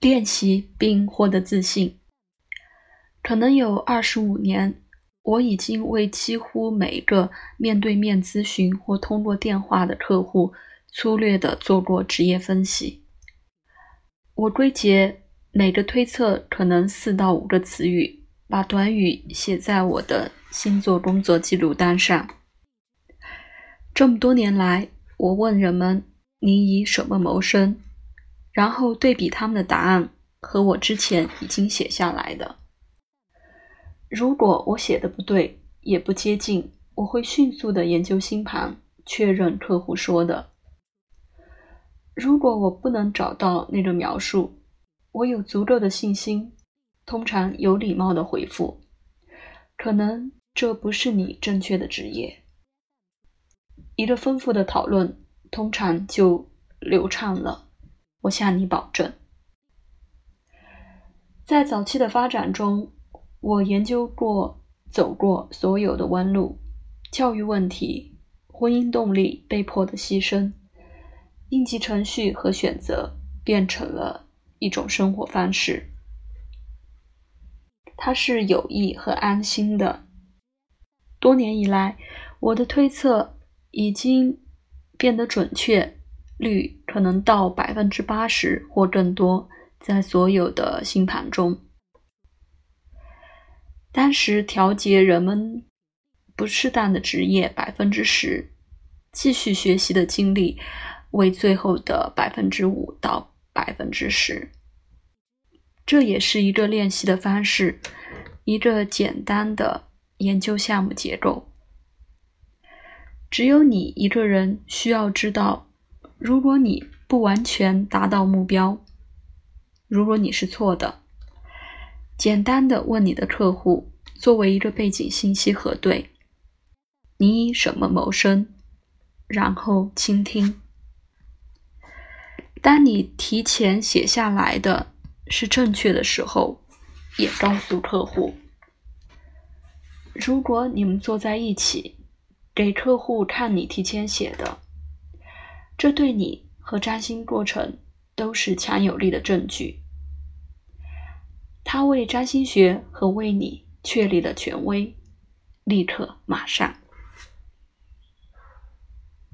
练习并获得自信。可能有二十五年，我已经为几乎每个面对面咨询或通过电话的客户粗略地做过职业分析。我归结每个推测可能四到五个词语，把短语写在我的星座工作记录单上。这么多年来，我问人们：“你以什么谋生？”然后对比他们的答案和我之前已经写下来的。如果我写的不对，也不接近，我会迅速的研究星盘，确认客户说的。如果我不能找到那个描述，我有足够的信心，通常有礼貌的回复：“可能这不是你正确的职业。”一个丰富的讨论通常就流畅了，我向你保证。在早期的发展中，我研究过、走过所有的弯路：教育问题、婚姻动力、被迫的牺牲、应急程序和选择，变成了一种生活方式。它是有益和安心的。多年以来，我的推测。已经变得准确，率可能到百分之八十或更多，在所有的星盘中。当时调节人们不适当的职业百分之十，继续学习的精力为最后的百分之五到百分之十。这也是一个练习的方式，一个简单的研究项目结构。只有你一个人需要知道，如果你不完全达到目标，如果你是错的，简单的问你的客户，作为一个背景信息核对，你以什么谋生？然后倾听。当你提前写下来的是正确的时候，也告诉客户，如果你们坐在一起。给客户看你提前写的，这对你和占星过程都是强有力的证据。他为占星学和为你确立了权威，立刻马上。